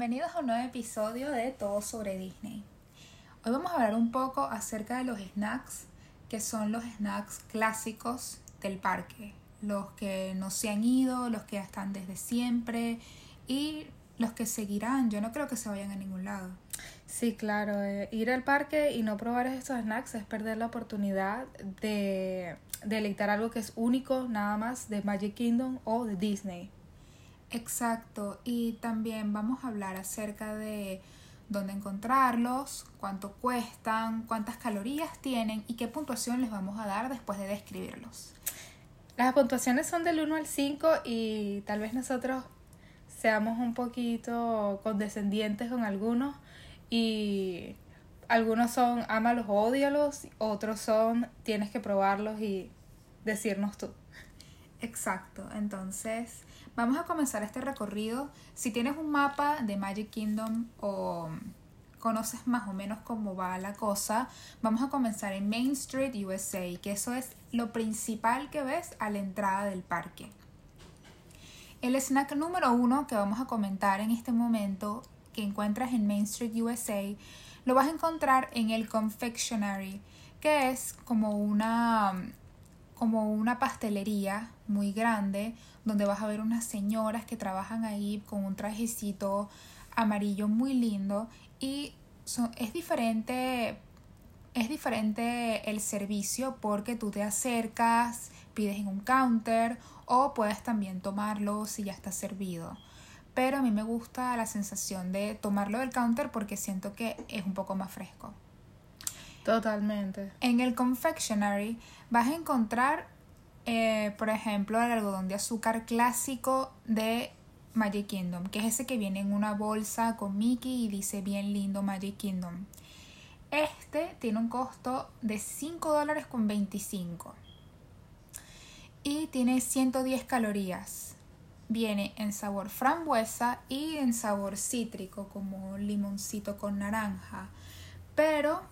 Bienvenidos a un nuevo episodio de Todo sobre Disney. Hoy vamos a hablar un poco acerca de los snacks, que son los snacks clásicos del parque, los que no se han ido, los que están desde siempre y los que seguirán. Yo no creo que se vayan a ningún lado. Sí, claro, eh, ir al parque y no probar estos snacks es perder la oportunidad de deleitar algo que es único nada más de Magic Kingdom o de Disney. Exacto, y también vamos a hablar acerca de dónde encontrarlos, cuánto cuestan, cuántas calorías tienen y qué puntuación les vamos a dar después de describirlos. Las puntuaciones son del 1 al 5 y tal vez nosotros seamos un poquito condescendientes con algunos y algunos son ámalos o odialos, otros son tienes que probarlos y decirnos tú. Exacto, entonces vamos a comenzar este recorrido. Si tienes un mapa de Magic Kingdom o conoces más o menos cómo va la cosa, vamos a comenzar en Main Street, USA, que eso es lo principal que ves a la entrada del parque. El snack número uno que vamos a comentar en este momento, que encuentras en Main Street, USA, lo vas a encontrar en el Confectionery, que es como una como una pastelería muy grande donde vas a ver unas señoras que trabajan ahí con un trajecito amarillo muy lindo y es diferente es diferente el servicio porque tú te acercas, pides en un counter o puedes también tomarlo si ya está servido. Pero a mí me gusta la sensación de tomarlo del counter porque siento que es un poco más fresco. Totalmente. En el confectionery vas a encontrar, eh, por ejemplo, el algodón de azúcar clásico de Magic Kingdom, que es ese que viene en una bolsa con Mickey y dice bien lindo Magic Kingdom. Este tiene un costo de 5 dólares con 25 y tiene 110 calorías. Viene en sabor frambuesa y en sabor cítrico como limoncito con naranja. Pero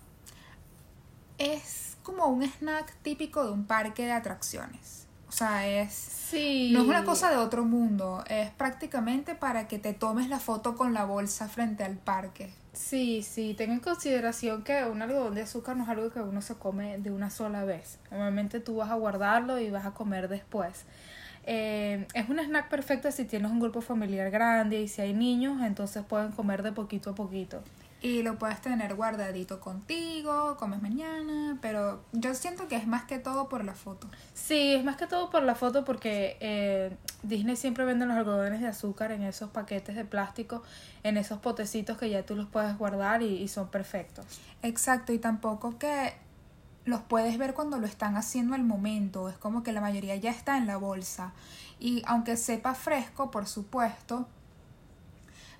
es como un snack típico de un parque de atracciones. O sea, es. Sí. No es una cosa de otro mundo. Es prácticamente para que te tomes la foto con la bolsa frente al parque. Sí, sí. Ten en consideración que un algodón de azúcar no es algo que uno se come de una sola vez. Normalmente tú vas a guardarlo y vas a comer después. Eh, es un snack perfecto si tienes un grupo familiar grande y si hay niños, entonces pueden comer de poquito a poquito y lo puedes tener guardadito contigo, comes mañana, pero yo siento que es más que todo por la foto. Sí, es más que todo por la foto porque eh, Disney siempre vende los algodones de azúcar en esos paquetes de plástico, en esos potecitos que ya tú los puedes guardar y, y son perfectos. Exacto, y tampoco que los puedes ver cuando lo están haciendo al momento, es como que la mayoría ya está en la bolsa. Y aunque sepa fresco, por supuesto,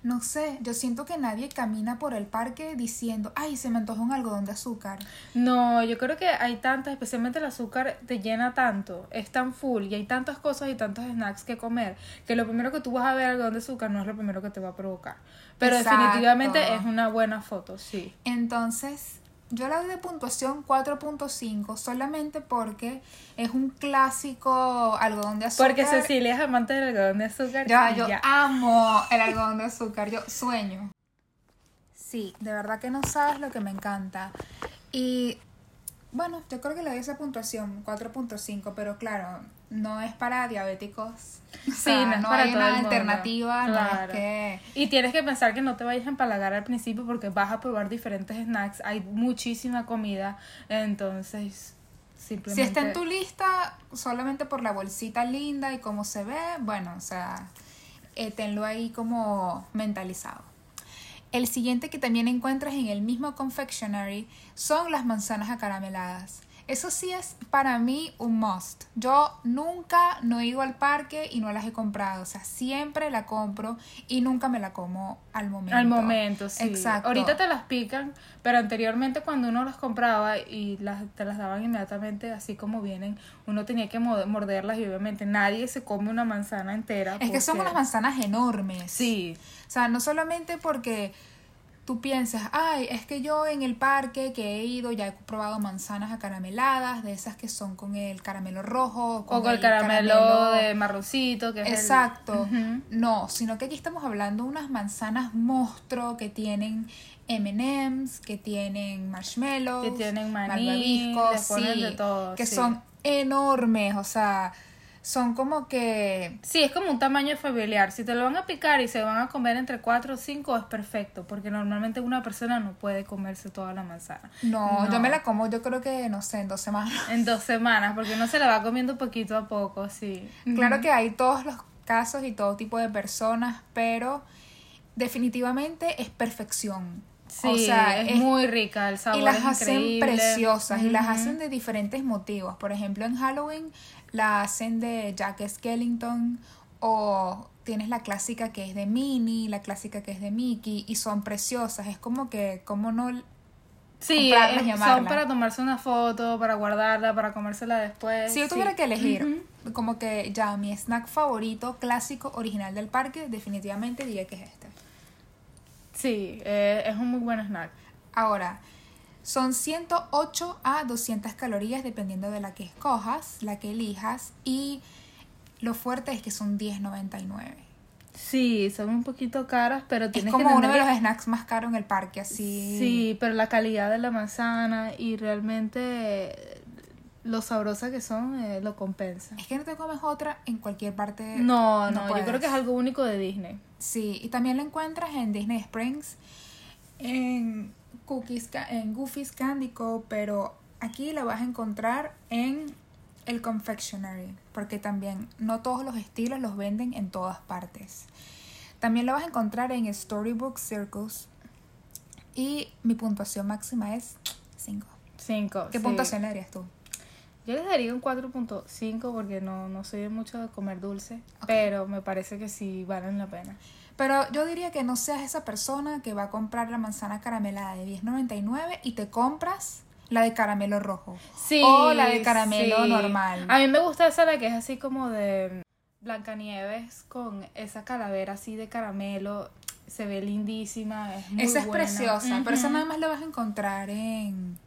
no sé, yo siento que nadie camina por el parque diciendo, ay, se me antoja un algodón de azúcar. No, yo creo que hay tantas, especialmente el azúcar te llena tanto, es tan full y hay tantas cosas y tantos snacks que comer, que lo primero que tú vas a ver algodón de azúcar no es lo primero que te va a provocar. Pero definitivamente es una buena foto, sí. Entonces, yo la doy de puntuación 4.5 solamente porque es un clásico algodón de azúcar. Porque Cecilia es amante del algodón de azúcar. Ya, yo amo el algodón de azúcar, yo sueño. Sí, de verdad que no sabes lo que me encanta. Y bueno, yo creo que le doy esa puntuación, 4.5, pero claro, no es para diabéticos. Sí, no, es para hay una alternativa, no que... Y tienes que pensar que no te vayas a empalagar al principio porque vas a probar diferentes snacks, hay muchísima comida, entonces simplemente... Si está en tu lista solamente por la bolsita linda y cómo se ve, bueno, o sea, eh, tenlo ahí como mentalizado. El siguiente que también encuentras en el mismo confectionery son las manzanas acarameladas. Eso sí es para mí un must. Yo nunca no he ido al parque y no las he comprado. O sea, siempre la compro y nunca me la como al momento. Al momento, sí. Exacto. Ahorita te las pican, pero anteriormente cuando uno las compraba y las, te las daban inmediatamente así como vienen, uno tenía que morderlas y obviamente nadie se come una manzana entera. Es que son unas manzanas enormes. Sí. O sea, no solamente porque tú piensas, ay, es que yo en el parque que he ido ya he probado manzanas acarameladas, de esas que son con el caramelo rojo. o con el caramelo, de marroncito, que es el- Exacto. No, sino que aquí estamos hablando de unas manzanas monstruo que tienen M&M's, que tienen marshmallows, Que tienen maní, sí, de todo, que sí. son enormes, o sea, son como que Sí, es como un tamaño familiar. Si te lo van a picar y se van a comer entre 4 o 5 es perfecto, porque normalmente una persona no puede comerse toda la manzana. no, No. yo me la como, yo creo que no sé, en dos semanas. En dos semanas, porque uno se la va comiendo poquito a poco, sí. Claro que hay todos los casos y todo tipo de personas, pero definitivamente es perfección. Sí, o sea, es, muy rica, el sabor y las es hacen increíble. preciosas y las hacen de diferentes motivos. Por ejemplo, en Halloween la hacen de Jack Skellington o tienes la clásica que es de Minnie, la clásica que es de Mickey y son preciosas. Es como que, como no... Sí, son para tomarse una foto, para guardarla, para comérsela después. Si yo sí. tuviera que elegir, como que ya mi snack favorito, clásico, original del parque, definitivamente diría que es este. Sí, eh, es un muy buen snack. Ahora, son 108 a 200 calorías dependiendo de la que escojas, la que elijas y lo fuerte es que son 10.99. Sí, son un poquito caras, pero Es tienes como que uno de tener los snacks más caros en el parque, así. Sí, pero la calidad de la manzana y realmente lo sabrosa que son eh, lo compensa. Es que no te comes otra en cualquier parte. No, no, yo puedes. creo que es algo único de Disney. Sí, y también la encuentras en Disney Springs, en Cookies, en Goofy's Candy Co, pero aquí la vas a encontrar en el confectionery, porque también no todos los estilos los venden en todas partes. También la vas a encontrar en Storybook Circus y mi puntuación máxima es 5. Cinco. ¿Qué sí. puntuación le darías tú? Yo les daría un 4.5 porque no, no soy de mucho de comer dulce, pero me parece que sí valen la pena. Pero yo diría que no seas esa persona que va a comprar la manzana caramelada de 10.99 y te compras la de caramelo rojo. Sí. O la de caramelo sí. normal. A mí me gusta esa la que es así como de Blancanieves con esa calavera así de caramelo. Se ve lindísima, es muy esa es buena. preciosa, pero esa nada más la vas a encontrar en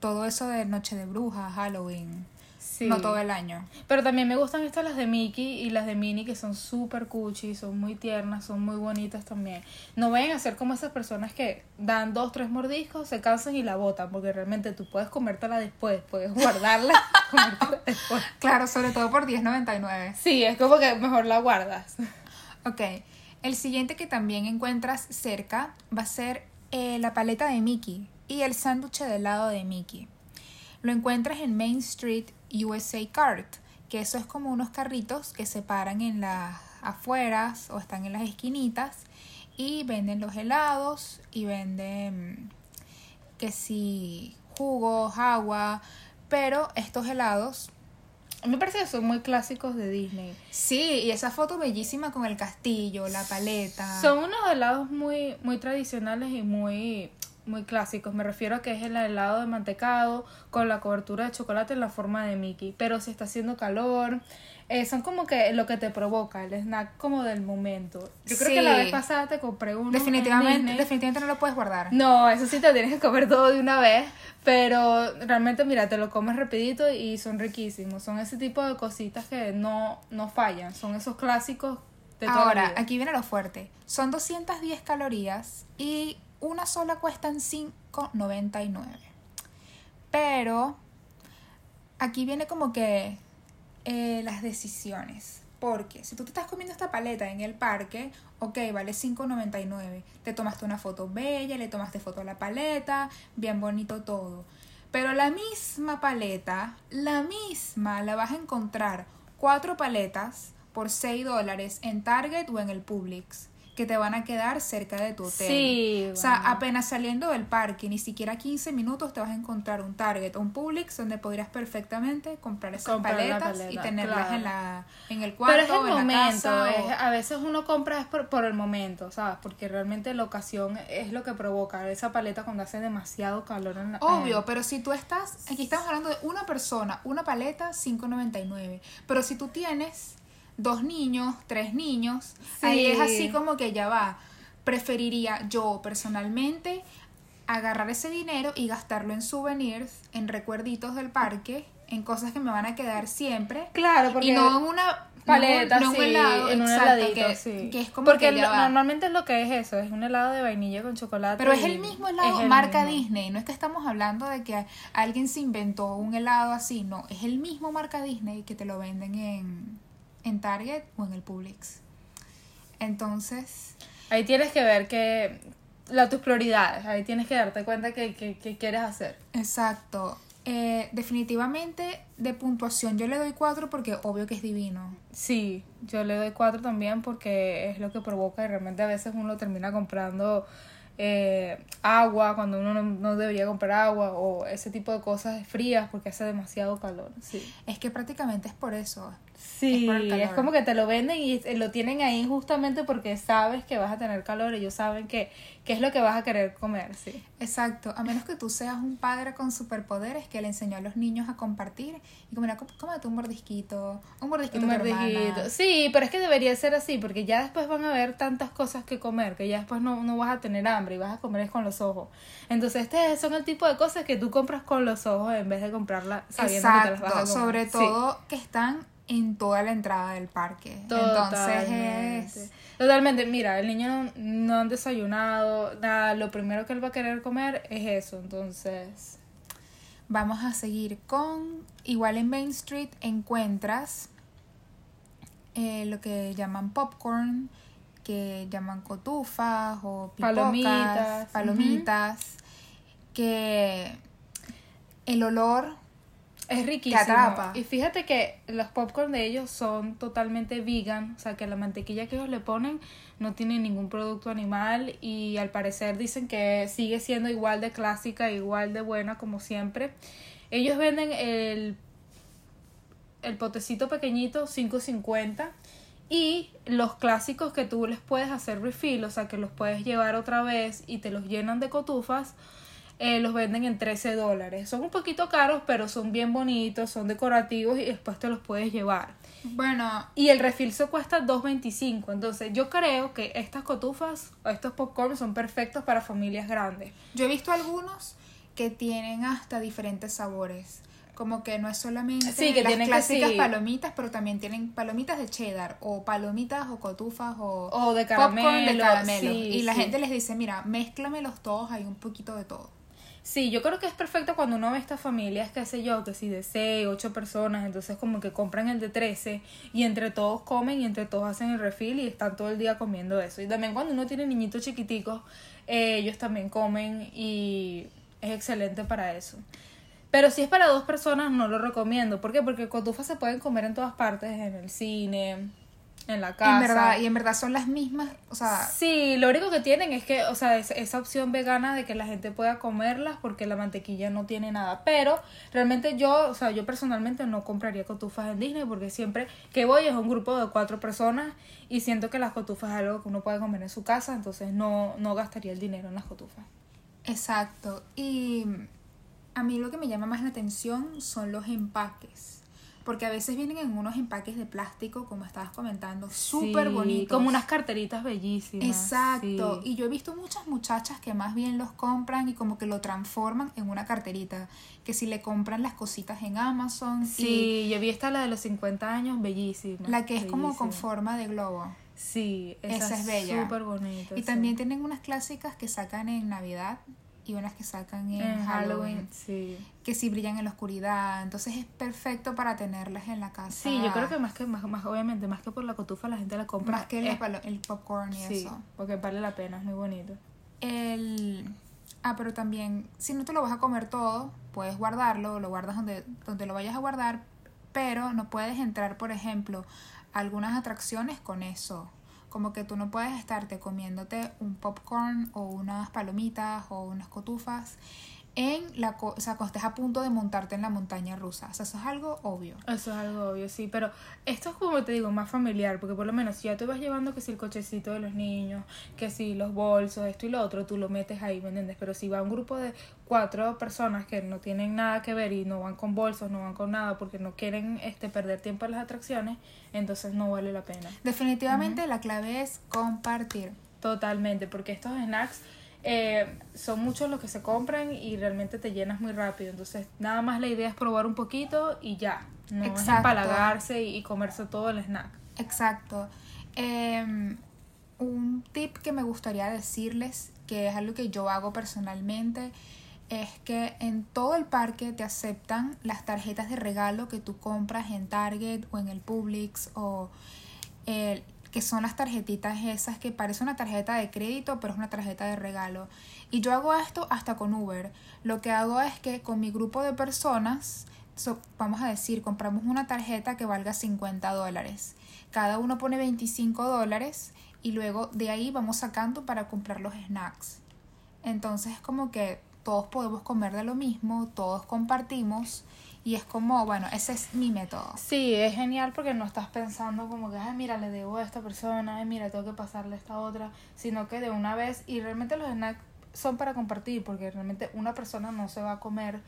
todo eso de Noche de Brujas, Halloween. Sí. No todo el año. Pero también me gustan estas las de Mickey y las de Minnie que son súper cuchi, son muy tiernas, son muy bonitas también. No vayan a ser como esas personas que dan dos, tres mordiscos, se cansan y la botan, porque realmente tú puedes comértela después, puedes guardarla, comértela después. Claro, sobre todo por 10.99. Sí, es como que mejor la guardas. Ok, el siguiente que también encuentras cerca va a ser eh, la paleta de Mickey y el sándwich de helado de Mickey. Lo encuentras en Main Street USA Cart, que eso es como unos carritos que se paran en las afueras o están en las esquinitas y venden los helados y venden que si jugos, agua, pero estos helados me parece que son muy clásicos de Disney. Sí, y esa foto bellísima con el castillo, la paleta. Son unos helados muy, muy tradicionales y muy, muy clásicos. Me refiero a que es el helado de mantecado con la cobertura de chocolate en la forma de Mickey. Pero si está haciendo calor, eh, son como que lo que te provoca, el snack como del momento. Yo creo Sí. que la vez pasada te compré uno. en definitivamente, definitivamente no lo puedes guardar. No, eso sí te tienes que comer todo de una vez, pero realmente mira, te lo comes rapidito y son riquísimos. Son ese tipo de cositas que no, no fallan, son esos clásicos de toda la Ahora, vida. aquí viene lo fuerte. Son 210 calorías y una sola cuesta en 5.99. Pero aquí viene como que eh, las decisiones. Porque si tú te estás comiendo esta paleta en el parque, ok, vale 5.99. Te tomaste una foto bella, le tomaste foto a la paleta, bien bonito todo. Pero la misma paleta, la misma, la vas a encontrar cuatro paletas por 6 dólares en Target o en el Publix que te van a quedar cerca de tu hotel. Sí, O sea, apenas saliendo del parque, ni siquiera 15 minutos te vas a encontrar un Target o un Publix donde podrías perfectamente comprar esas Comprar paletas y tenerlas claro. en la en el cuarto Pero es el o en la momento, o- es- a veces uno compra es por, por el momento, ¿sabes? Porque realmente la ocasión es lo que provoca esa paleta cuando hace demasiado calor en la Obvio, pero si tú estás, aquí estamos hablando de una persona, una paleta, 5.99. Pero si tú tienes dos niños, tres niños, ahí es así como que ya va. preferiría yo personalmente agarrar ese dinero y gastarlo en souvenirs, en recuerditos del parque, en cosas que me van a quedar siempre. Claro, porque y no en una paleta, no, no sí, un helado, en un exacto, heladito, que, sí. que es como porque que lo- va. normalmente es lo que es eso, es un helado de vainilla con chocolate. Pero es el mismo helado el marca mismo. Disney, no es que estamos hablando de que alguien se inventó un helado así, no, es el mismo marca Disney que te lo venden en, en Target o en el Publix. Entonces, Ahí tienes que ver que la, tus prioridades, ahí tienes que darte cuenta que, que, que quieres hacer. exacto. Eh, definitivamente de puntuación yo le doy 4 porque obvio que es divino. Sí, yo le doy cuatro también porque es lo que provoca y realmente a veces uno termina comprando eh, agua cuando uno no, no debería comprar agua o ese tipo de cosas frías porque hace demasiado calor. Sí, Es que prácticamente es por eso. Sí es, como que te lo venden y eh, lo tienen ahí justamente porque sabes que vas a tener calor, ellos saben que, que es lo que vas a querer comer, sí. Exacto, a menos que tú seas un padre con superpoderes que le enseñó a los niños a compartir y como, cómete un mordisquito, un mordisquito Un hermana. Sí, pero es que debería ser así, porque ya después van a haber tantas cosas que comer, que ya después no, no vas a tener hambre y vas a comer es con los ojos. Entonces, este son el tipo de cosas que tú compras con los ojos en vez de comprarlas sabiendo que te las vas a comer. sobre Sí, todo que están en toda la entrada del parque. totalmente. Entonces es... Totalmente, mira, el niño no, no han desayunado, nada, lo primero que él va a querer comer es eso, entonces... Vamos a seguir con, igual en Main Street encuentras eh, lo que llaman popcorn, que llaman cotufas o pipocas, Palomitas, palomitas, que el olor Es riquísimo. atrapa. Y fíjate que los popcorn de ellos son totalmente vegan, o sea que la mantequilla que ellos le ponen no tiene ningún producto animal y al parecer dicen que sigue siendo igual de clásica, igual de buena como siempre. Ellos venden el, el potecito pequeñito 5.50 y los clásicos que tú les puedes hacer refill, o sea que los puedes llevar otra vez y te los llenan de cotufas, eh, los venden en 13 dólares. Son un poquito caros, pero son bien bonitos, son decorativos y después te los puedes llevar. Bueno, Y el refill se cuesta 2.25. Entonces yo creo que estas cotufas o estos popcorn son perfectos para familias grandes. yo he visto algunos que tienen hasta diferentes sabores. Como que no es solamente Sí, que las que clásicas sí. palomitas, pero también tienen palomitas de cheddar o palomitas o cotufas o, O de popcorn de caramelo, caramelo. sí, y la gente les dice, mira, mézclamelos todos, hay un poquito de todo. Sí, yo creo que es perfecto cuando uno ve estas familias, qué sé yo, que si de 6, 8 personas, entonces como que compran el de 13 y entre todos comen y entre todos hacen el refill y están todo el día comiendo eso. Y también cuando uno tiene niñitos chiquiticos, eh, ellos también comen y es excelente para eso. Pero si es para dos personas, no lo recomiendo. ¿Por qué? Porque cotufas se pueden comer en todas partes, en el cine, en la casa. En verdad, y en verdad son las mismas, o sea, Sí, lo único que tienen es que, o sea, es- esa opción vegana de que la gente pueda comerlas porque la mantequilla no tiene nada. Pero realmente yo, o sea, yo personalmente no compraría cotufas en Disney porque siempre que voy es un grupo de cuatro personas y siento que las cotufas es algo que uno puede comer en su casa, entonces no, no gastaría el dinero en las cotufas. exacto. Y a mí lo que me llama más la atención son los empaques. Porque a veces vienen en unos empaques de plástico, como estabas comentando, súper Sí, bonitos. Como unas carteritas bellísimas. Exacto. sí. Y yo he visto muchas muchachas que más bien los compran y como que lo transforman en una carterita. Que si le compran las cositas en Amazon. Sí, yo vi esta la de los 50 años, bellísima. Y la que es como con forma de globo. Sí, esa, Esa es bella. Súper bonita. Y sí. también tienen unas clásicas que sacan en Navidad y unas que sacan en, en Halloween. Halloween, sí. Que sí brillan en la oscuridad. Entonces es perfecto para tenerlas en la casa. Sí, yo creo que más que más, más obviamente más que por la cotufa la gente la compra Más que palo- el popcorn y sí, eso. porque vale la pena, es muy bonito. El... Ah, pero también, si no te lo vas a comer todo, puedes guardarlo, lo guardas donde, donde lo vayas a guardar, pero no puedes entrar, por ejemplo, a algunas atracciones con eso. Como que tú no puedes estarte comiéndote un popcorn o unas palomitas o unas cotufas en la, co- o sea, cuando estés a punto de montarte en la montaña rusa. O sea, eso es algo obvio. Eso es algo obvio, sí, pero esto es como te digo, más familiar, porque por lo menos si ya tú vas llevando que si el cochecito de los niños, que si los bolsos, esto y lo otro, tú lo metes ahí, ¿me entiendes? Pero si va un grupo de cuatro personas que no tienen nada que ver y no van con bolsos, no van con nada porque no quieren este perder tiempo en las atracciones, entonces no vale la pena. Definitivamente la clave es compartir. Totalmente, porque estos snacks eh, son muchos los que se compran y realmente te llenas muy rápido. Entonces, nada más la idea es probar un poquito y ya. No es Exacto. empalagarse y, y comerse todo el snack. Exacto. Em, un tip que me gustaría decirles, que es algo que yo hago personalmente, es que en todo el parque te aceptan las tarjetas de regalo que tú compras en Target o en el Publix o el- que son las tarjetitas esas que parece una tarjeta de crédito pero es una tarjeta de regalo. Y yo hago esto hasta con Uber. Lo que hago es que con mi grupo de personas, so- vamos a decir, compramos una tarjeta que valga 50 dólares. Cada uno pone 25 dólares y luego de ahí vamos sacando para comprar los snacks. Entonces es como que todos podemos comer de lo mismo, todos compartimos y es como, bueno, ese es mi método. Sí, es genial porque no estás pensando como que, ay, mira, le debo a esta persona, ay, mira, tengo que pasarle a esta otra, sino que de una vez, y realmente los snacks son para compartir, porque realmente una persona no se va a comer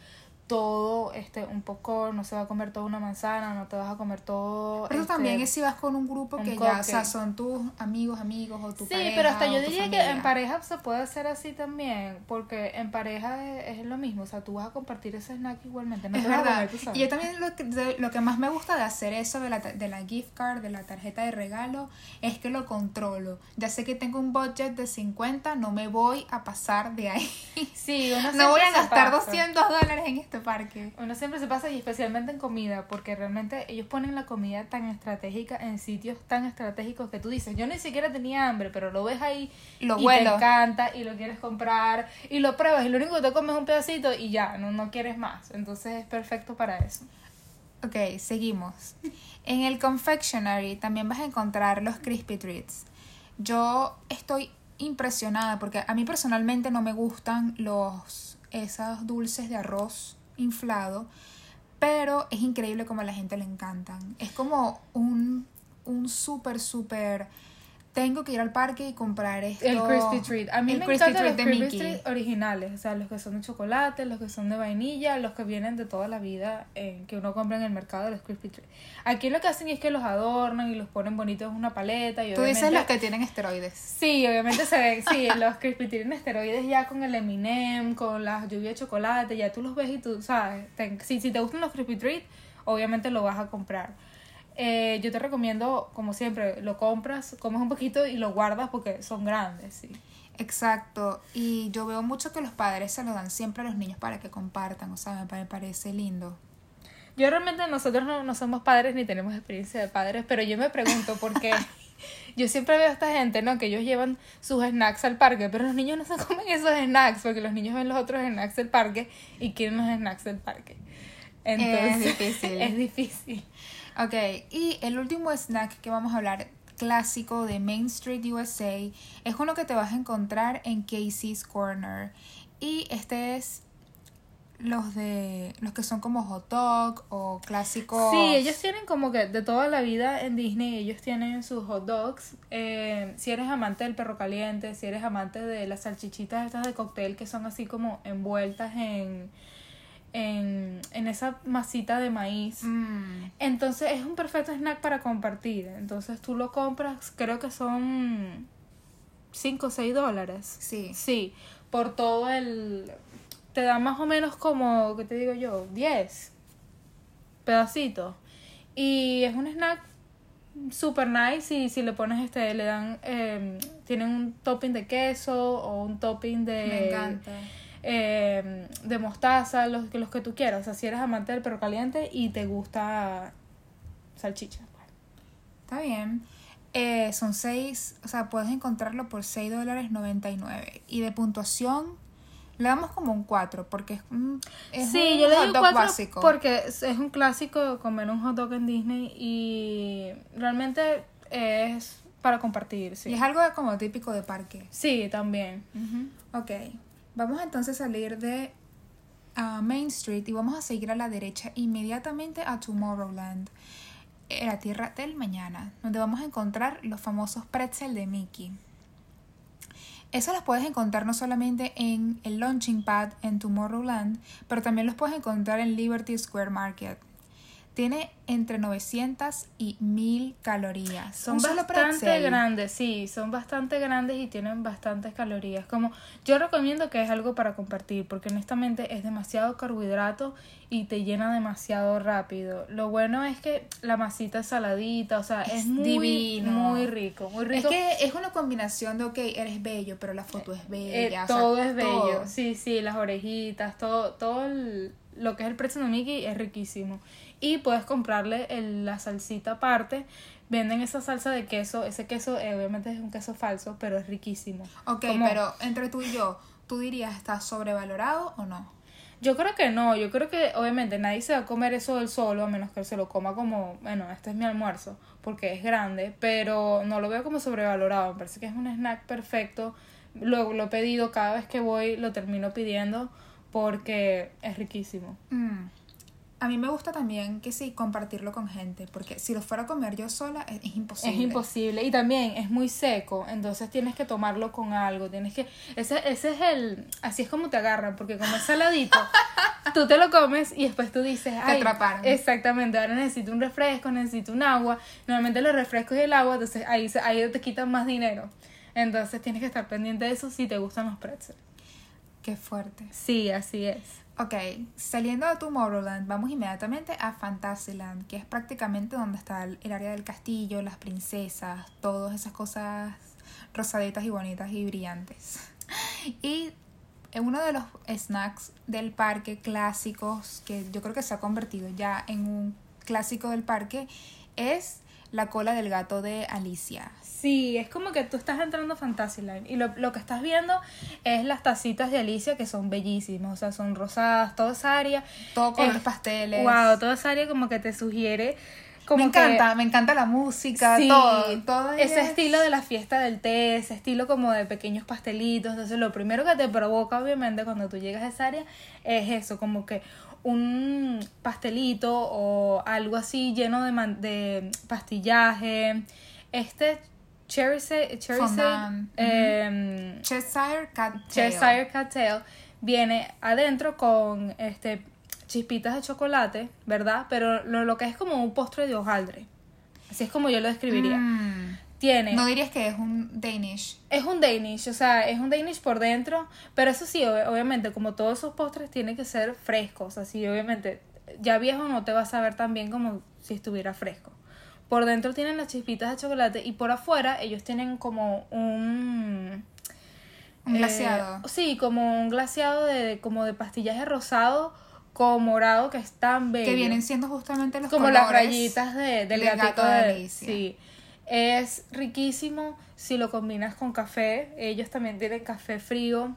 todo, este, un poco, no se va a comer toda una manzana, no te vas a comer todo. Pero eso este, también es si vas con un grupo un que ya, o sea, son tus amigos, amigos o tu Sí, pareja pero hasta yo diría que en pareja se puede hacer así también, porque en pareja es, es lo mismo, o sea, tú vas a compartir ese snack igualmente, no es te vas a verdad. comer, tú sabes. Y yo también lo que, de- lo que más me gusta de hacer eso de la, de la gift card, de la tarjeta de regalo, es que lo controlo. Ya sé que tengo un budget de 50, no me voy a pasar de ahí. Sí, uno No voy a gastar pasa. 200 dólares en este parque. Uno siempre se pasa y especialmente en comida, porque realmente ellos ponen la comida tan estratégica en sitios tan estratégicos que tú dices, yo ni siquiera tenía hambre, pero lo ves ahí Lo y huelo. te encanta y lo quieres comprar y lo pruebas y lo único que te comes es un pedacito y ya, no, no quieres más. Entonces es perfecto para eso. Ok, seguimos. En el confectionery también vas a encontrar los crispy treats. Yo estoy impresionada porque a mí personalmente no me gustan los esos dulces de arroz inflado, pero es increíble como a la gente le encantan. Es como un un súper súper tengo que ir al parque y comprar esto. El crispy treat. A mí el me crispy encantan los de crispy Mickey. treat originales, o sea, los que son de chocolate, los que son de vainilla, los que vienen de toda la vida eh, que uno compra en el mercado de los crispy treat. Aquí lo que hacen es que los adornan y los ponen bonitos en una paleta y Tú dices los que tienen esteroides. Sí, obviamente se ven, sí, los crispy tienen esteroides ya con el Eminem, con las lluvias de chocolate, ya tú los ves y tú sabes, te- si, si te gustan los crispy treat, obviamente lo vas a comprar. Eh, yo te recomiendo, como siempre, lo compras, comes un poquito y lo guardas porque son grandes, sí. Exacto, y yo veo mucho que los padres se lo dan siempre a los niños para que compartan, o sea, me pa- me parece lindo. Yo realmente nosotros no, no somos padres ni tenemos experiencia de padres, pero yo me pregunto por qué. Yo siempre veo a esta gente, ¿no? Que ellos llevan sus snacks al parque, pero los niños no se comen esos snacks porque los niños ven los otros snacks del parque y quieren los snacks del parque. Entonces, Es difícil. es difícil. Ok, y el último snack que vamos a hablar clásico de Main Street USA es uno que te vas a encontrar en Casey's Corner y este es los de los que son como hot dog o clásicos Sí, ellos tienen como que de toda la vida en Disney, ellos tienen sus hot dogs. Eh, si eres amante del perro caliente, si eres amante de las salchichitas estas de cóctel que son así como envueltas en, en, en esa masita de maíz. Mm, Entonces es un perfecto snack para compartir. Entonces tú lo compras, creo que son 5 o 6 dólares. sí Sí, por todo el... Te da más o menos como, ¿qué te digo yo? 10 pedacitos. Y es un snack super nice y si le pones este, le dan, eh, tienen un topping de queso o un topping de... me encanta eh, de mostaza, los, los que tú quieras. O sea, si eres amante del perro caliente y te gusta salchicha. pues. Está bien. Eh, son seis, o sea, puedes encontrarlo por 6 dólares 99. Y de puntuación, le damos como un 4, porque es un, es sí, un yo le hot dog básico. porque es un clásico comer un hot dog en Disney y realmente es para compartir, Y sí. es algo como típico de parque. Sí, también. Ok, vamos entonces a salir de ah, Main Street y vamos a seguir a la derecha inmediatamente a Tomorrowland, eh, la tierra del mañana, donde vamos a encontrar los famosos pretzel de Mickey. Esos los puedes encontrar no solamente en el Launching Pad en Tomorrowland, pero también los puedes encontrar en Liberty Square Market. Tiene entre 900 y 1000 calorías. Son bastante grandes, sí, son bastante grandes y tienen bastantes calorías. Como yo recomiendo que es algo para compartir, porque honestamente es demasiado carbohidrato y te llena demasiado rápido. Lo bueno es que la masita es saladita, o sea, es, Es muy divino. muy rico, muy Es rico. que es una combinación de, ok, eres bello, pero la foto es Eh, bella. o sea, todo es bello, todo. sí, sí, las orejitas, todo, todo el- lo que es el pretzel de Mickey es riquísimo. Y puedes comprarle el- la salsita aparte. Venden esa salsa de queso, ese queso eh, obviamente es un queso falso, pero es riquísimo. Ok, Como- pero entre tú y yo, ¿tú dirías está sobrevalorado o no? Yo creo que no, yo creo que obviamente nadie se va a comer eso del solo, a menos que se lo coma como, bueno, este es mi almuerzo, porque es grande, pero no lo veo como sobrevalorado, me parece que es un snack perfecto. Luego lo he pedido cada vez que voy, lo termino pidiendo porque es riquísimo. Mm. A mí me gusta también que sí, compartirlo con gente, porque si lo fuera a comer yo sola es, es imposible. Es imposible y también es muy seco, entonces tienes que tomarlo con algo, tienes que ese ese es el así es como te agarran, porque como es saladito, tú te lo comes y después tú dices, ay, atraparon. exactamente, ahora necesito un refresco, necesito un agua, normalmente los refrescos y el agua, entonces ahí ahí te quitan más dinero. Entonces tienes que estar pendiente de eso si te gustan los pretzels. Qué fuerte. Sí, así es. Ok, saliendo de Tomorrowland, vamos inmediatamente a Fantasyland, que es prácticamente donde está el, el área del castillo, las princesas, todas esas cosas rosaditas y bonitas y brillantes. Y uno de los snacks del parque clásicos, que yo creo que se ha convertido ya en un clásico del parque, es la cola del gato de Alicia. Sí, es como que tú estás entrando a Fantasyland y lo, lo que estás viendo es las tacitas de Alicia que son bellísimas, o sea, son rosadas, toda esa área. Todo colores Eh, pasteles. Wow, toda esa área como que te sugiere como me que- encanta, me encanta la música, Sí, todo, todo ese es- estilo de la fiesta del té, ese estilo como de pequeños pastelitos. Entonces, lo primero que te provoca, obviamente, cuando tú llegas a esa área es eso, como que un pastelito o algo así lleno de, de pastillaje. Este cherry sa- Fondant, em, Cheshire Cat Tail. Cheshire Cattail viene adentro con este chispitas de chocolate, ¿verdad? Pero lo, lo que es como un postre de hojaldre. Así es como yo lo describiría. Mm. Tiene No dirías que es un Danish. es un Danish, o sea, es un Danish por dentro, pero eso sí, ob- obviamente, como todos esos postres tienen que ser frescos, así obviamente, ya viejo no te va a saber tan bien como si estuviera fresco. Por dentro tienen las chispitas de chocolate y por afuera ellos tienen como un... Un eh, glaseado. sí, como un glaseado de, como de pastillaje rosado con morado que es tan bello que vienen siendo justamente los como las rayitas de, del del gatito gato de de Alicia. Sí. Es riquísimo si lo combinas con café. Ellos también tienen café frío,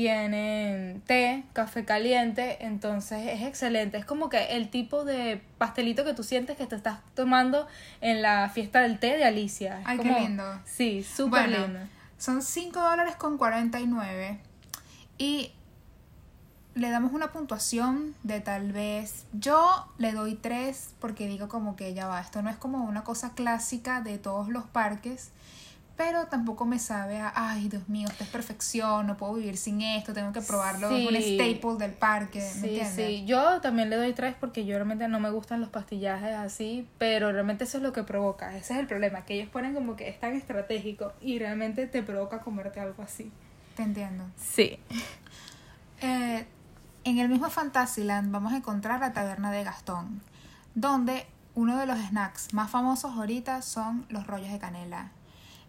tienen té, café caliente, entonces es excelente. Es como que el tipo de pastelito que tú sientes que te estás tomando en la fiesta del té de Alicia. Es Ay, qué como- lindo. Sí, súper Bueno, lindo. Son 5 dólares con 49 y le damos una puntuación de tal vez, yo le doy 3 porque digo como que ya va, esto no es como una cosa clásica de todos los parques, pero tampoco me sabe a, ay Dios mío, esto es perfección, no puedo vivir sin esto, tengo que probarlo, es un Sí. staple del parque, ¿me Sí, entiendes? sí, yo también le doy tres porque yo realmente no me gustan los pastillajes así, pero realmente eso es lo que provoca, ese es el problema, que ellos ponen como que es tan estratégico y realmente te provoca comerte algo así. Te entiendo. Sí. Eh, en el mismo Fantasyland vamos a encontrar la taberna de Gastón, donde uno de los snacks más famosos ahorita son los rollos de canela.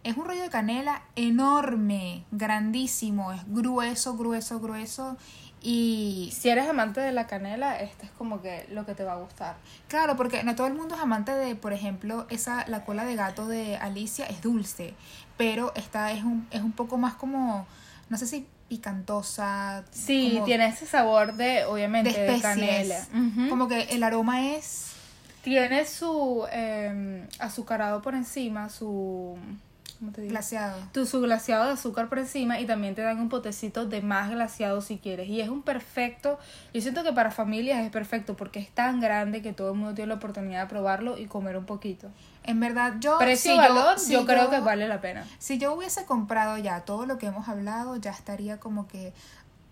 Es un rollo de canela enorme, grandísimo, es grueso, grueso, grueso y Si eres amante de la canela, este es como que lo que te va a gustar. claro, porque no todo el mundo es amante de, por ejemplo, esa la cola de gato de Alicia es dulce, pero esta es un es un poco más como no sé si picantosa, Sí, como tiene ese sabor de, obviamente, de canela. Como que el aroma es Tiene su eh, azucarado por encima, su... ¿Cómo te digo? glaseado. tu su glaseado de azúcar por encima y también te dan un potecito de más glaseado si quieres. Y es un perfecto, yo siento que para familias es perfecto porque es tan grande que todo el mundo tiene la oportunidad de probarlo y comer un poquito. En verdad, yo Precio si valor, yo, si yo creo que vale la pena. Si yo hubiese comprado ya todo lo que hemos hablado, ya estaría como que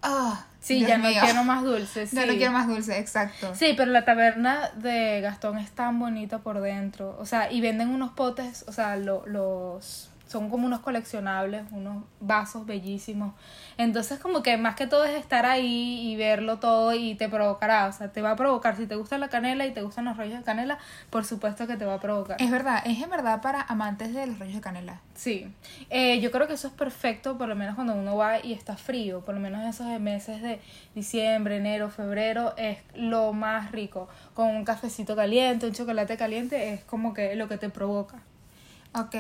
Ah, Sí, Dios ya no mío. quiero más dulce. Sí. Ya no quiero más dulce, exacto. Sí, pero la taberna de Gastón es tan bonita por dentro. O sea, y venden unos potes, o sea, lo- los son como unos coleccionables, unos vasos bellísimos. Entonces, como que más que todo es estar ahí y verlo todo y te provocará. O sea, te va a provocar. Si te gusta la canela y te gustan los rollos de canela, por supuesto que te va a provocar. Es verdad, es en verdad para amantes de los rollos de canela. Sí, eh, yo creo que eso es perfecto, por lo menos cuando uno va y está frío, por lo menos esos meses de diciembre, enero, febrero, es lo más rico. Con un cafecito caliente, un chocolate caliente, es como que lo que te provoca. Ok,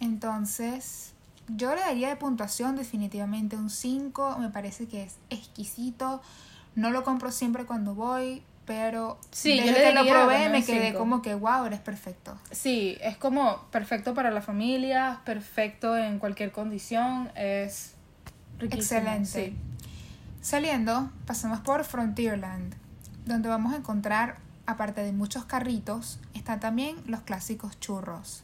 entonces yo le daría de puntuación definitivamente un 5. Me parece que es exquisito. No lo compro siempre cuando voy, pero Sí, desde que lo probé me quedé cinco. como que wow, eres perfecto. Sí, es como perfecto para la familia, perfecto en cualquier condición, es riquísimo. Excelente. sí. Saliendo, pasamos por Frontierland, donde vamos a encontrar, aparte de muchos carritos, están también los clásicos churros.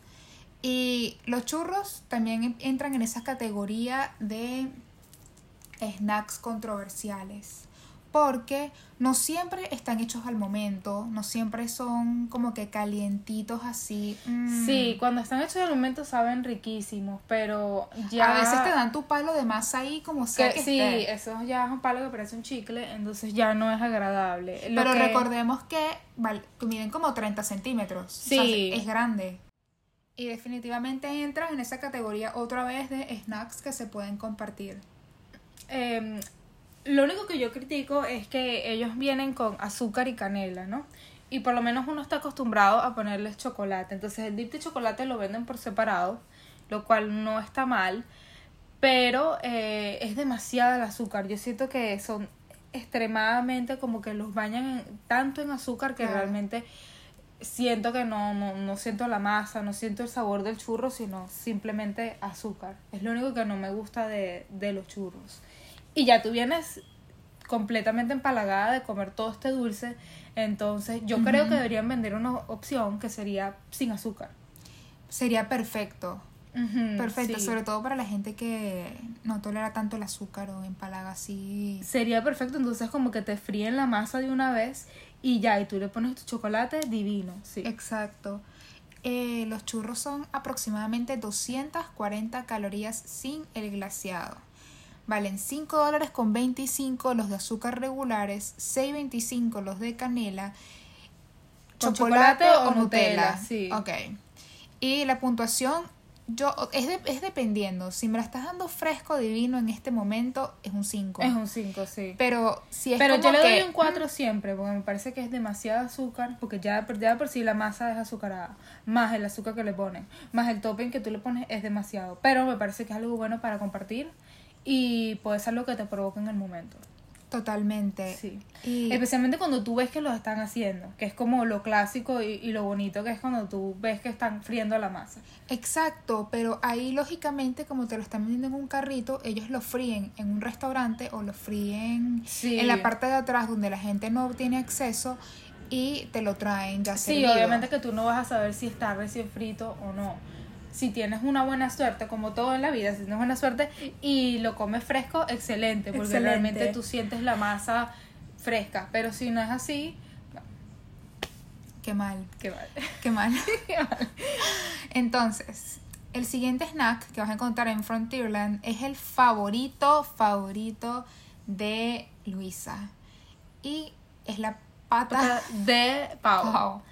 Y los churros también entran en esa categoría de snacks controversiales. Porque no siempre están hechos al momento, no siempre son como que calientitos así. mm. Sí, cuando están hechos al momento saben riquísimos, pero ya... A veces te dan tu palo de masa ahí como sea Que, que sí, esté. eso ya es un palo que parece un chicle, entonces ya no es agradable. Lo Pero que- recordemos que, val- que miden como 30 centímetros. O sea, Sí. es grande. Y definitivamente entran en esa categoría otra vez de snacks que se pueden compartir. eh, lo único que yo critico es que ellos vienen con azúcar y canela, ¿no? Y por lo menos uno está acostumbrado a ponerles chocolate. Entonces el dip de chocolate lo venden por separado, lo cual no está mal, pero eh, es demasiado el azúcar. Yo siento que son extremadamente como que los bañan en- tanto en azúcar que realmente siento que no, no, no siento la masa, no siento el sabor del churro, sino simplemente azúcar. Es lo único que no me gusta de, de los churros. Y ya tú vienes completamente empalagada de comer todo este dulce, entonces yo creo que deberían vender una opción que sería sin azúcar. Sería perfecto. Perfecto, sí. sobre todo para la gente que no tolera tanto el azúcar o empalaga así. Sería perfecto, entonces como que te fríen la masa de una vez y ya, y tú le pones tu chocolate divino, sí. Exacto. Eh, los churros son aproximadamente 240 calorías sin el glaseado. Valen 5 dólares con 25 los de azúcar regulares, 6.25 los de canela, ¿Con chocolate, o Nutella. Nutella? Sí. Ok. Y la puntuación, yo es, de- es dependiendo. Si me la estás dando fresco divino en este momento, es un 5. Es un 5, sí. Pero si es Pero como yo le doy que- un 4 siempre, porque me parece que es demasiado azúcar, porque ya, ya por sí la masa es azucarada, más el azúcar que le ponen, más el topping que tú le pones es demasiado. Pero me parece que es algo bueno para compartir y puede ser lo que te provoque en el momento. Totalmente. Sí. Y- Especialmente cuando tú ves que lo están haciendo, que es como lo clásico y, y lo bonito que es cuando tú ves que están friendo la masa. Exacto, pero ahí lógicamente como te lo están vendiendo en un carrito, ellos lo fríen en un restaurante o lo fríen Sí. en la parte de atrás donde la gente no tiene acceso y te lo traen ya Sí, servido. obviamente que tú no vas a saber si está recién frito o no. Si tienes una buena suerte, como todo en la vida, si tienes buena suerte y lo comes fresco, excelente, porque Excelente. realmente tú sientes la masa fresca. Pero si no es así, Qué mal, qué mal. qué mal. Entonces, el siguiente snack que vas a encontrar en Frontierland es el favorito, favorito de Luisa. Y es la pata De pavo. Wow.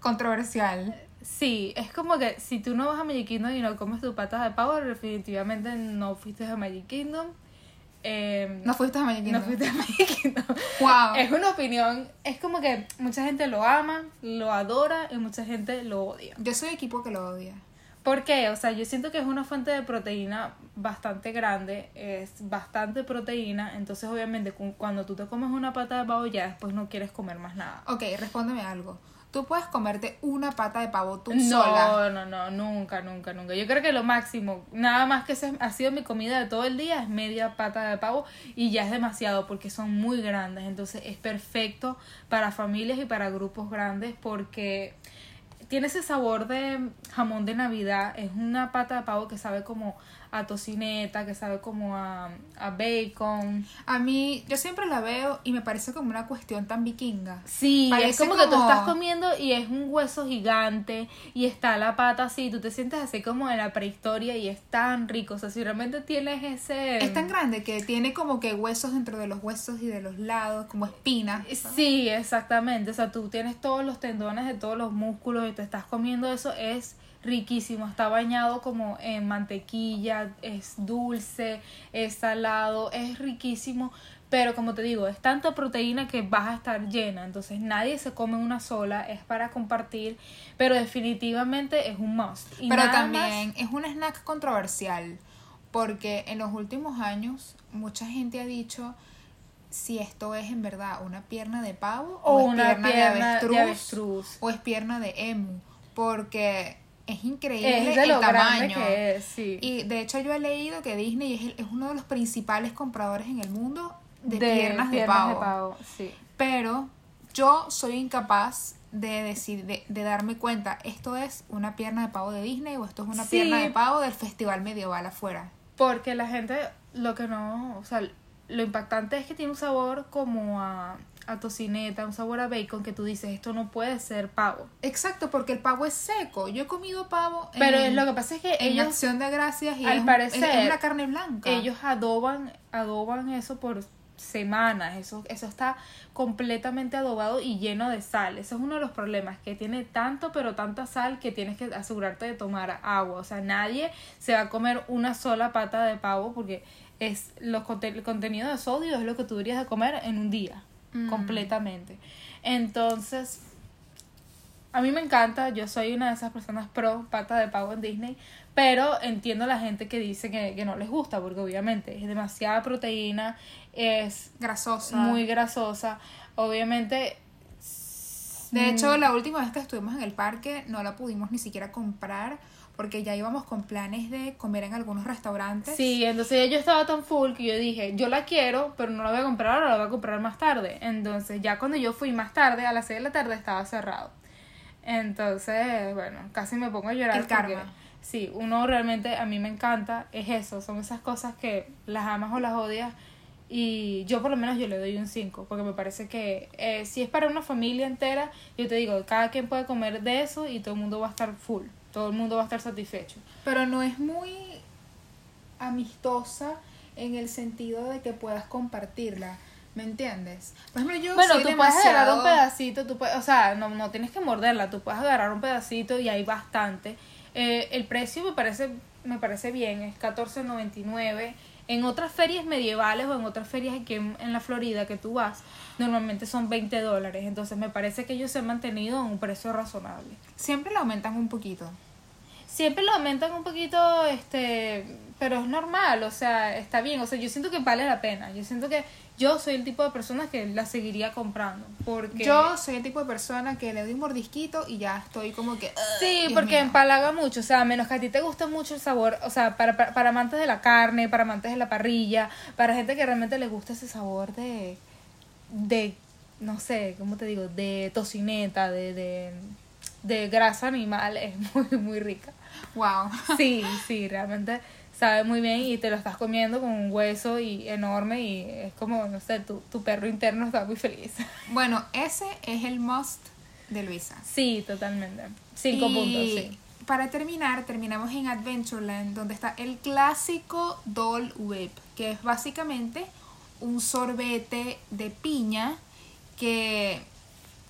controversial. Sí, es como que si tú no vas a Magic Kingdom y no comes tus patas de pavo, definitivamente no fuiste a Magic Kingdom. Eh, No fuiste a Magic no Kingdom. fuiste a Magic Kingdom. Wow. Es una opinión, es como que mucha gente lo ama, lo adora y mucha gente lo odia. Yo soy equipo que lo odia. ¿Por qué? O sea, yo siento que es una fuente de proteína bastante grande, es bastante proteína, entonces obviamente cu- cuando tú te comes una pata de pavo ya después no quieres comer más nada. Ok, respóndeme algo. Tú puedes comerte una pata de pavo tú No, sola. no, no, nunca, nunca, nunca. Yo creo que lo máximo, nada más que ese ha sido mi comida de todo el día, es media pata de pavo y ya es demasiado porque son muy grandes. Entonces es perfecto para familias y para grupos grandes porque tiene ese sabor de jamón de Navidad. Es una pata de pavo que sabe como a tocineta, que sabe como a, a bacon. A mí, yo siempre la veo y me parece como una cuestión tan vikinga. Sí, es Parece como, que tú como- estás comiendo y es un hueso gigante y está la pata así, tú te sientes así como en la prehistoria y es tan rico, o sea, si realmente tienes ese... Es tan grande que tiene como que huesos dentro de los huesos y de los lados, como espinas. Sí, exactamente, o sea, tú tienes todos los tendones de todos los músculos y te estás comiendo eso, es riquísimo, está bañado como en mantequilla, es dulce, es salado, es riquísimo, pero como te digo, es tanta proteína que vas a estar llena, entonces nadie se come una sola, es para compartir, pero definitivamente es un must. Y Pero también es un snack controversial porque en los últimos años mucha gente ha dicho si esto es en verdad una pierna de pavo O o, es una pierna, pierna de, avestruz. o es pierna de emu porque es increíble es de el lo tamaño. que es, sí. Y de hecho yo he leído que Disney es, el- es uno de los principales compradores en el mundo de, De piernas, de, piernas pavo. de pavo, sí. Pero yo soy incapaz de decir, de, de darme cuenta, esto es una pierna de pavo de Disney o esto es una Sí. pierna de pavo del festival medieval afuera. Porque la gente, lo que no, o sea, lo impactante es que tiene un sabor como a, a tocineta, un sabor a bacon que tú dices, esto no puede ser pavo. Exacto, porque el pavo es seco. Yo he comido pavo en, Pero lo que pasa es que en ellos, acción de gracias y al es, parecer, es- es una carne blanca. ellos adoban, adoban eso por semanas, eso, eso está completamente adobado y lleno de sal. Ese es uno de los problemas, que tiene tanto pero tanta sal que tienes que asegurarte de tomar agua. O sea, nadie se va a comer una sola pata de pavo porque es los el contenido de sodio es lo que tú deberías de comer en un día, Mm. completamente. Entonces, a mí me encanta, yo soy una de esas personas pro pata de pavo en Disney, pero entiendo a la gente que dice que, que no les gusta, porque obviamente es demasiada proteína, es grasosa. muy grasosa, obviamente... De hecho, la última vez que estuvimos en el parque no la pudimos ni siquiera comprar porque ya íbamos con planes de comer en algunos restaurantes. Sí, entonces yo estaba tan full que yo dije, yo la quiero, pero no la voy a comprar ahora, la voy a comprar más tarde. Entonces ya cuando yo fui más tarde, a las 6 de la tarde estaba cerrado. Entonces, bueno, casi me pongo a llorar. El karma. porque, Sí, uno realmente, a mí me encanta, es eso, son esas cosas que las amas o las odias. Y yo por lo menos yo le doy un 5, porque me parece que eh, si es para una familia entera, yo te digo, cada quien puede comer de eso y todo el mundo va a estar full, todo el mundo va a estar satisfecho. Pero no es muy amistosa en el sentido de que puedas compartirla. ¿Me entiendes? Por ejemplo, yo Bueno, soy tú puedes agarrar demasiado... un pedacito, tú puedes, o sea, no, no tienes que morderla, tú puedes agarrar un pedacito y hay bastante. Eh, el precio me parece, me parece bien, es $14.99. En otras ferias medievales o en otras ferias aquí en, en la Florida que tú vas, normalmente son 20 dólares. Entonces me parece que ellos se han mantenido en un precio razonable. Siempre la aumentan un poquito. Siempre lo aumentan un poquito, este, pero es normal, o sea, está bien, o sea, yo siento que vale la pena, yo siento que yo soy el tipo de persona que la seguiría comprando, porque... Yo soy el tipo de persona que le doy un mordisquito y ya estoy como que... "Ugh, Sí, Dios porque mío". empalaga mucho, o sea, menos que a ti te guste mucho el sabor, o sea, para, para, para amantes de la carne, para amantes de la parrilla, para gente que realmente le gusta ese sabor de, de, no sé, ¿cómo te digo? De tocineta, de, de, de grasa animal, es muy, muy rica. Wow. Sí, sí, realmente sabe muy bien y te lo estás comiendo con un hueso y enorme y es como, no sé, tu, tu perro interno está muy feliz. Bueno, ese es el must de Luisa. Sí, totalmente. Cinco Y puntos, sí. Para terminar, terminamos en Adventureland, donde está el clásico Doll Whip, que es básicamente un sorbete de piña que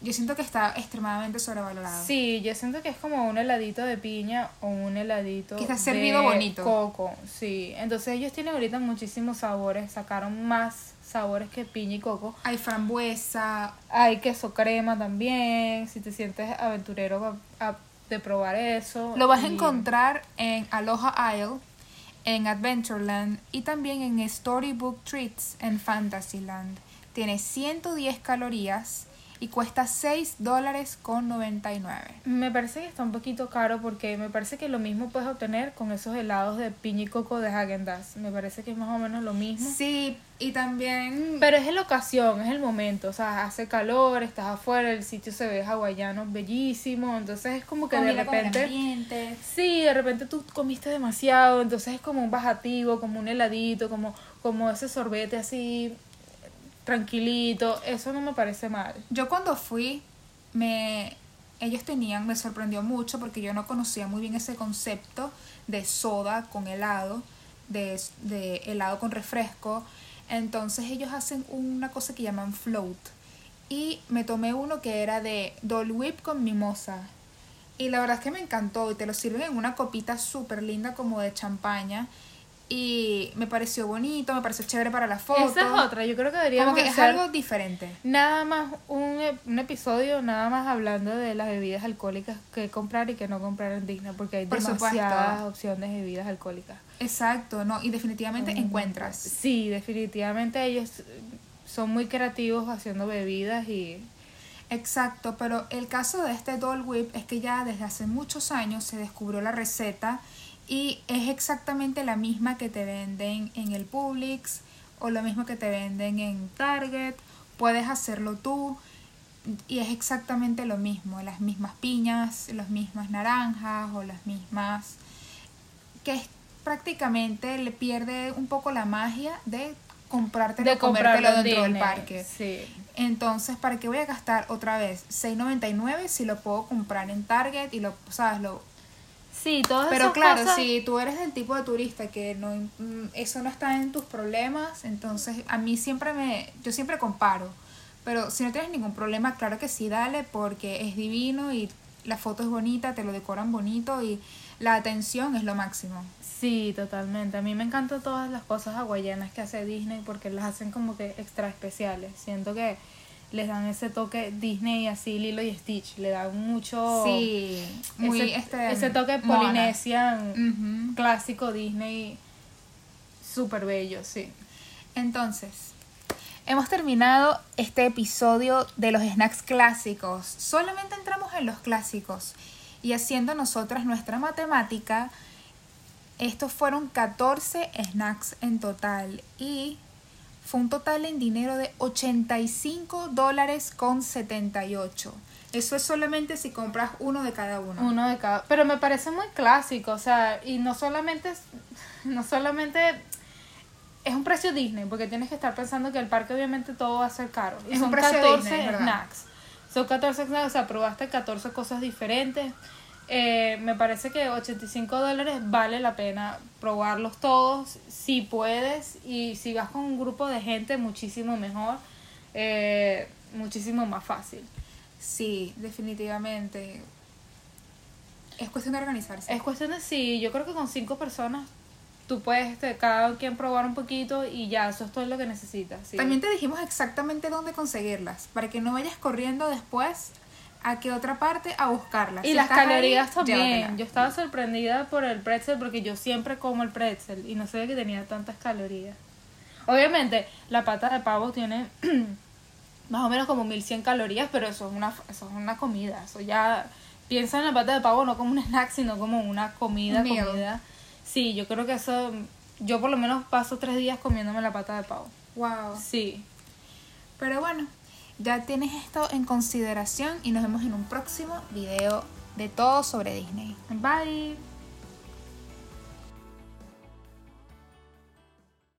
yo siento que está extremadamente sobrevalorado. Sí, yo siento que es como un heladito de piña o un heladito Que está servido de bonito. coco, sí. Entonces ellos tienen ahorita muchísimos sabores, sacaron más sabores que piña y coco. Hay frambuesa, Hay queso crema también, si te sientes aventurero a- a- de probar eso. lo vas a encontrar en Aloha Isle, en Adventureland y también en Storybook Treats en Fantasyland. Tiene 110 calorías y cuesta 6 dólares con 99. Me parece que está un poquito caro porque me parece que lo mismo puedes obtener con esos helados de piña y coco de Häagen-Dazs. Me parece que es más o menos lo mismo. Sí, y también... Pero es la ocasión, es el momento. O sea, hace calor, estás afuera, el sitio se ve hawaiano, bellísimo. Entonces es como que de con el repente... Sí, de repente tú comiste demasiado, entonces es como un bajativo, como un heladito, como, como ese sorbete así tranquilito. Eso no me parece mal. Yo cuando fui, me ellos tenían, me sorprendió mucho porque yo no conocía muy bien ese concepto de soda con helado, de, de helado con refresco. Entonces ellos hacen una cosa que llaman float. Y me tomé uno que era de Dole Whip con mimosa. Y la verdad es que me encantó. Y te lo sirven en una copita súper linda como de champaña. Y me pareció bonito, me pareció chévere para la foto. Esa es otra, yo creo que deberíamos Como que es hacer algo diferente. nada más un, ep- un episodio nada más hablando de las bebidas alcohólicas que comprar y que no comprar en Disney porque hay Por demasiadas supuesto. opciones de bebidas alcohólicas. Exacto, no, y definitivamente Mm, encuentras. Sí, definitivamente ellos son muy creativos haciendo bebidas y Exacto, pero el caso de este Dole Whip es que ya desde hace muchos años se descubrió la receta y es exactamente la misma que te venden en el Publix o lo mismo que te venden en Target. Puedes hacerlo tú y es exactamente lo mismo, las mismas piñas, las mismas naranjas o las mismas que es prácticamente le pierde un poco la magia de comprártelo, de comértelo dentro del parque. Sí. Entonces, ¿para qué voy a gastar otra vez 6.99 si lo puedo comprar en Target y lo, sabes, lo Sí, todas Pero esas claro, cosas- si tú eres del tipo de turista que no mm, eso no está en tus problemas, entonces a mí siempre me yo siempre comparo. Pero si no tienes ningún problema, claro que sí, dale porque es divino y la foto es bonita, te lo decoran bonito y la atención es lo máximo. Sí, totalmente. A mí me encantan todas las cosas hawaianas que hace Disney porque las hacen como que extra especiales. Siento que les dan ese toque Disney así, Lilo y Stitch. Le dan mucho... Sí, muy ese, este ese toque Ujú. clásico Disney súper bello, sí. Entonces, hemos terminado este episodio de los snacks clásicos. Solamente entramos en los clásicos y haciendo nosotras nuestra matemática, estos fueron 14 snacks en total y fue un total en dinero de 85 dólares con 78. Eso es solamente si compras uno de cada uno. Uno de cada. Pero me parece muy clásico, o sea, y no solamente no solamente es un precio Disney, porque tienes que estar pensando que el parque obviamente todo va a ser caro. Y Es un son precio 14 Disney, snacks. Son 14 snacks, o sea, probaste 14 cosas diferentes. Eh, me parece que 85 dólares vale la pena probarlos todos, si puedes, y si vas con un grupo de gente, muchísimo mejor, eh, muchísimo más fácil. Sí, definitivamente. Es cuestión de organizarse. Es cuestión de sí, yo creo que con cinco personas tú puedes este, cada quien probar un poquito y ya, eso es todo lo que necesitas. sí. También te dijimos exactamente dónde conseguirlas, para que no vayas corriendo después a que otra parte a buscarlas. y Si las ahí, calorías también. llévatela. Yo estaba sorprendida por el pretzel porque yo siempre como el pretzel y no sabía que tenía tantas calorías. Obviamente, la pata de pavo tiene más o menos como 1100 calorías, pero eso es una eso es una comida, eso ya piensa en la pata de pavo no como un snack, sino como una comida, comida. Sí, yo creo que eso yo por lo menos paso tres días comiéndome la pata de pavo. Wow. Sí. Pero bueno, ya tienes esto en consideración y nos vemos en un próximo video de todo sobre Disney. Bye.